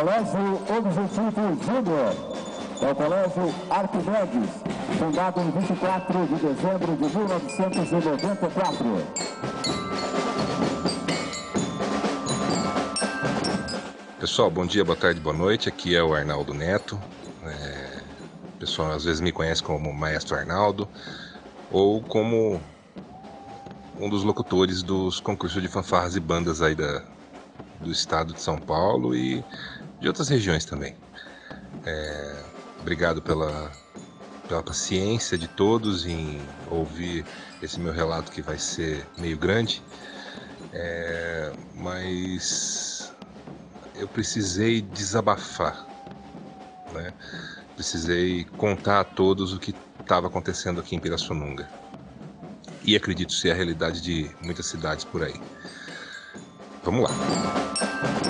Colégio Objetivo Júnior. É o Colégio Arquimedes, fundado em 24 de dezembro de 1994. Pessoal, bom dia, boa tarde, boa noite. Aqui é o Arnaldo Neto. É... O pessoal às vezes me conhece como Maestro Arnaldo ou como um dos locutores dos concursos de fanfarras e bandas aí da, do estado de São Paulo e de outras regiões também. É, obrigado pela, pela paciência de todos em ouvir esse meu relato que vai ser meio grande, é, mas eu precisei desabafar, né? precisei contar a todos o que estava acontecendo aqui em Pirassununga. E acredito ser a realidade de muitas cidades por aí. Vamos lá.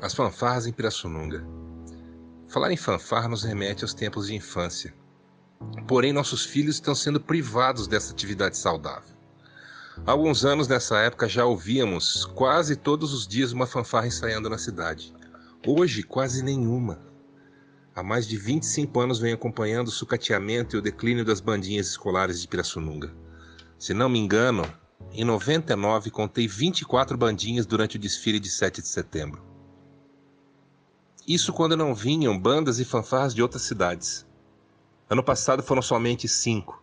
As fanfarras em Pirassununga. Falar em fanfarra nos remete aos tempos de infância. Porém, nossos filhos estão sendo privados dessa atividade saudável. Há alguns anos nessa época já ouvíamos quase todos os dias uma fanfarra ensaiando na cidade. Hoje, quase nenhuma. Há mais de 25 anos venho acompanhando o sucateamento e o declínio das bandinhas escolares de Pirassununga. Se não me engano, em 99 contei 24 bandinhas durante o desfile de 7 de setembro. Isso quando não vinham bandas e fanfarras de outras cidades. Ano passado foram somente cinco: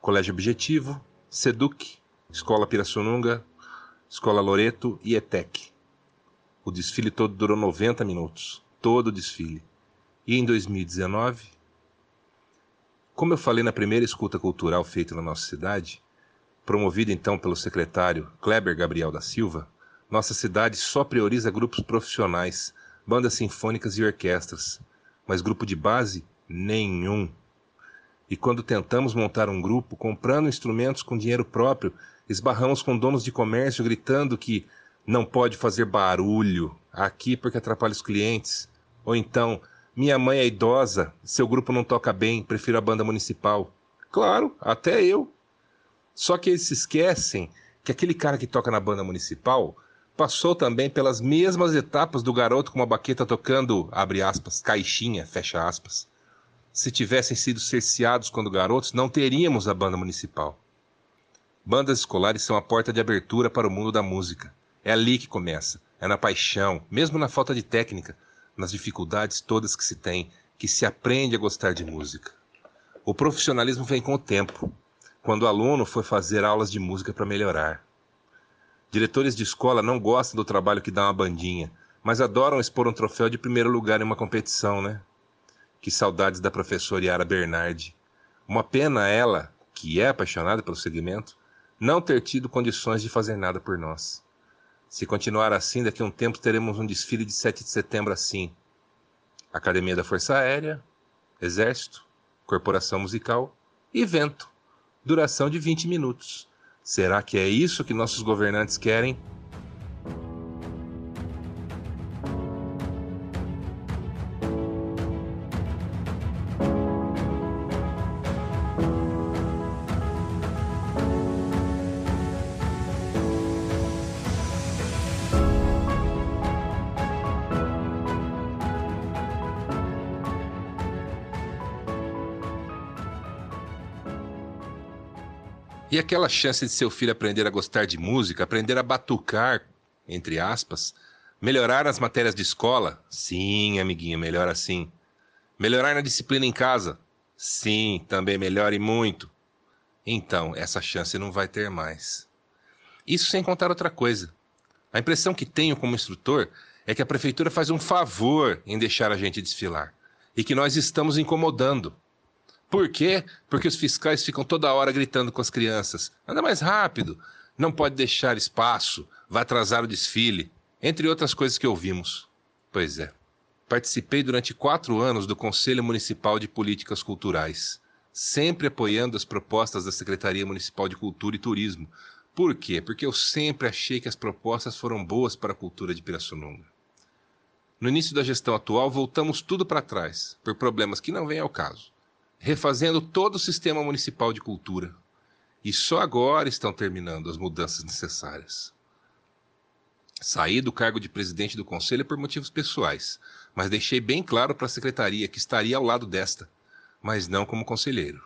Colégio Objetivo, Seduc, Escola Pirassununga, Escola Loreto e ETEC. O desfile todo durou 90 minutos, todo o desfile. E em 2019, como eu falei na primeira escuta cultural feita na nossa cidade, promovida então pelo secretário Kleber Gabriel da Silva, nossa cidade só prioriza grupos profissionais bandas sinfônicas e orquestras, mas grupo de base nenhum. E quando tentamos montar um grupo, comprando instrumentos com dinheiro próprio, esbarramos com donos de comércio gritando que não pode fazer barulho aqui porque atrapalha os clientes. Ou então, minha mãe é idosa, seu grupo não toca bem, prefiro a banda municipal. Claro, até eu. Só que eles se esquecem que aquele cara que toca na banda municipal passou também pelas mesmas etapas do garoto com uma baqueta tocando, abre aspas, caixinha, fecha aspas. Se tivessem sido cerceados quando garotos, não teríamos a banda municipal. Bandas escolares são a porta de abertura para o mundo da música. É ali que começa, é na paixão, mesmo na falta de técnica, nas dificuldades todas que se tem, que se aprende a gostar de música. O profissionalismo vem com o tempo, quando o aluno for fazer aulas de música para melhorar. Diretores de escola não gostam do trabalho que dá uma bandinha, mas adoram expor um troféu de primeiro lugar em uma competição, né? Que saudades da professora Yara Bernardi. Uma pena ela, que é apaixonada pelo segmento, não ter tido condições de fazer nada por nós. Se continuar assim, daqui a um tempo teremos um desfile de 7 de setembro assim. Academia da Força Aérea, Exército, Corporação Musical e Vento. Duração de 20 minutos. Será que é isso que nossos governantes querem? E aquela chance de seu filho aprender a gostar de música, aprender a batucar, entre aspas, melhorar as matérias de escola? Sim, amiguinho, melhor assim. Melhorar na disciplina em casa? Sim, também melhore muito. Então, essa chance não vai ter mais. Isso sem contar outra coisa. A impressão que tenho como instrutor é que a prefeitura faz um favor em deixar a gente desfilar e que nós estamos incomodando. Por quê? Porque os fiscais ficam toda hora gritando com as crianças: anda mais rápido, não pode deixar espaço, vai atrasar o desfile, entre outras coisas que ouvimos. Pois é. Participei durante quatro anos do Conselho Municipal de Políticas Culturais, sempre apoiando as propostas da Secretaria Municipal de Cultura e Turismo. Por quê? Porque eu sempre achei que as propostas foram boas para a cultura de Pirassununga. No início da gestão atual, voltamos tudo para trás, por problemas que não vêm ao caso refazendo todo o sistema municipal de cultura. E só agora estão terminando as mudanças necessárias. Saí do cargo de presidente do conselho por motivos pessoais, mas deixei bem claro para a secretaria que estaria ao lado desta, mas não como conselheiro.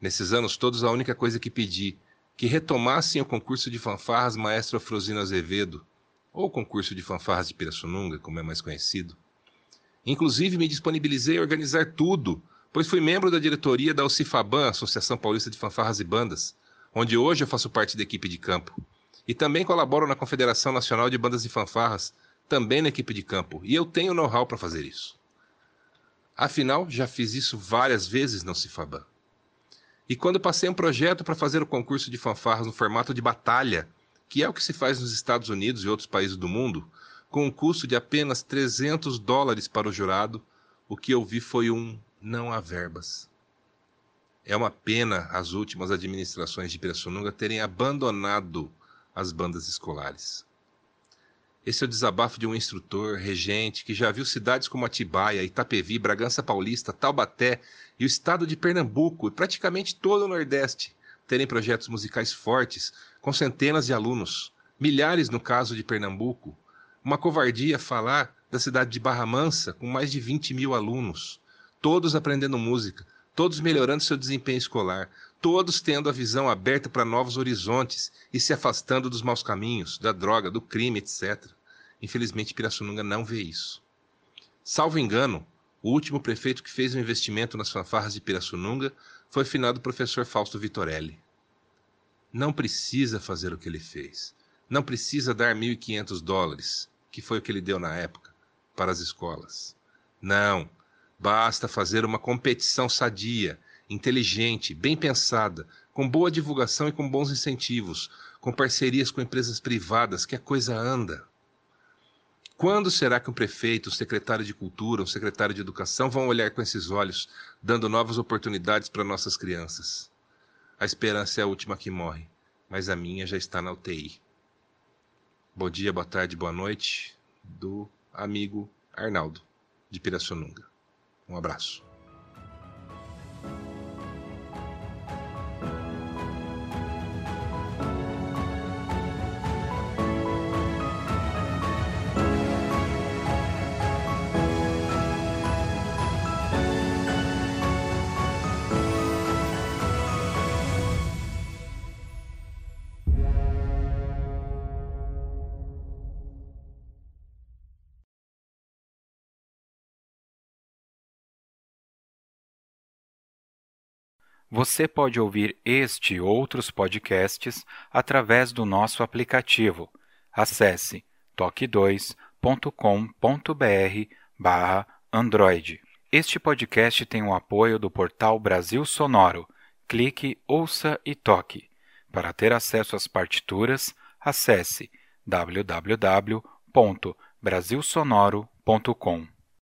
Nesses anos todos, a única coisa que pedi que retomassem o concurso de fanfarras Maestro Afrosino Azevedo, ou concurso de fanfarras de Pirassununga, como é mais conhecido. Inclusive, me disponibilizei a organizar tudo pois fui membro da diretoria da OCIFABAN, Associação Paulista de Fanfarras e Bandas, onde hoje eu faço parte da equipe de campo. E também colaboro na Confederação Nacional de Bandas e Fanfarras, também na equipe de campo, e eu tenho know-how para fazer isso. Afinal, já fiz isso várias vezes na OCIFABAN. E quando passei um projeto para fazer o concurso de fanfarras no formato de batalha, que é o que se faz nos Estados Unidos e outros países do mundo, com um custo de apenas 300 dólares para o jurado, o que eu vi foi um não há verbas. É uma pena as últimas administrações de Pirassununga terem abandonado as bandas escolares. Esse é o desabafo de um instrutor, regente, que já viu cidades como Atibaia, Itapevi, Bragança Paulista, Taubaté e o estado de Pernambuco e praticamente todo o Nordeste terem projetos musicais fortes, com centenas de alunos, milhares no caso de Pernambuco. Uma covardia falar da cidade de Barra Mansa, com mais de 20 mil alunos todos aprendendo música, todos melhorando seu desempenho escolar, todos tendo a visão aberta para novos horizontes e se afastando dos maus caminhos, da droga, do crime, etc. Infelizmente, Pirassununga não vê isso. Salvo engano, o último prefeito que fez um investimento nas fanfarras de Pirassununga foi o finado professor Fausto Vitorelli. Não precisa fazer o que ele fez. Não precisa dar 1.500 dólares, que foi o que ele deu na época, para as escolas. Não, Basta fazer uma competição sadia, inteligente, bem pensada, com boa divulgação e com bons incentivos, com parcerias com empresas privadas, que a coisa anda. Quando será que um prefeito, um secretário de cultura, um secretário de educação vão olhar com esses olhos, dando novas oportunidades para nossas crianças? A esperança é a última que morre, mas a minha já está na UTI. Bom dia, boa tarde, boa noite, do amigo Arnaldo, de Pirassununga. Um abraço. Você pode ouvir este e outros podcasts através do nosso aplicativo. Acesse toque2.com.br Android. Este podcast tem o apoio do portal Brasil Sonoro. Clique, ouça e toque. Para ter acesso às partituras, acesse www.brasilsonoro.com.